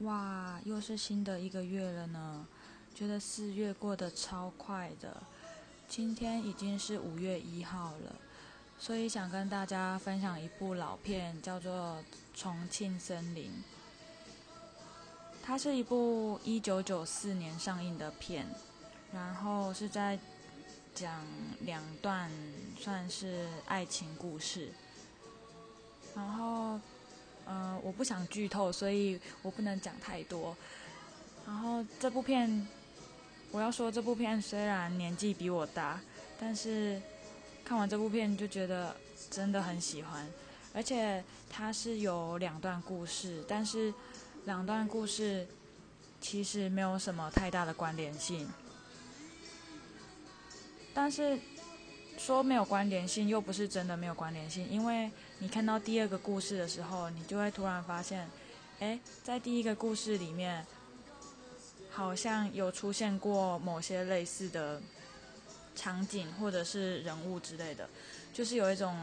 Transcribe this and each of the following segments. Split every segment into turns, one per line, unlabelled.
哇，又是新的一个月了呢，觉得四月过得超快的。今天已经是五月一号了，所以想跟大家分享一部老片，叫做《重庆森林》。它是一部一九九四年上映的片，然后是在讲两段算是爱情故事，然后。不想剧透，所以我不能讲太多。然后这部片，我要说这部片虽然年纪比我大，但是看完这部片就觉得真的很喜欢。而且它是有两段故事，但是两段故事其实没有什么太大的关联性。但是。说没有关联性，又不是真的没有关联性，因为你看到第二个故事的时候，你就会突然发现，哎，在第一个故事里面，好像有出现过某些类似的场景或者是人物之类的，就是有一种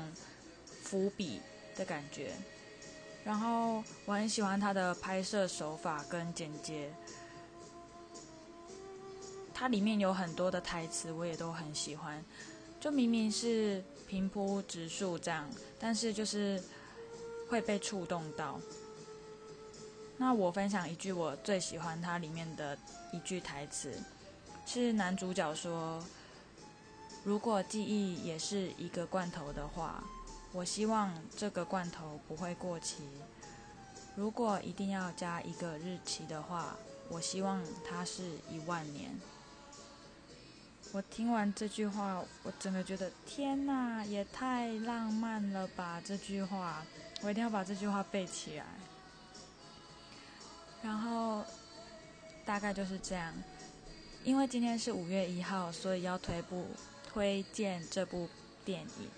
伏笔的感觉。然后我很喜欢他的拍摄手法跟剪接，它里面有很多的台词，我也都很喜欢。就明明是平铺直述这样，但是就是会被触动到。那我分享一句我最喜欢它里面的一句台词，是男主角说：“如果记忆也是一个罐头的话，我希望这个罐头不会过期。如果一定要加一个日期的话，我希望它是一万年。”我听完这句话，我真的觉得天哪，也太浪漫了吧！这句话，我一定要把这句话背起来。然后大概就是这样，因为今天是五月一号，所以要推部推荐这部电影。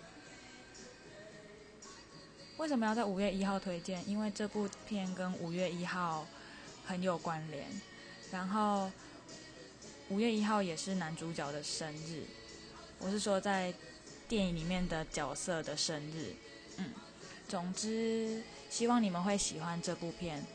为什么要在五月一号推荐？因为这部片跟五月一号很有关联。然后。五月一号也是男主角的生日，我是说在电影里面的角色的生日。嗯，总之希望你们会喜欢这部片。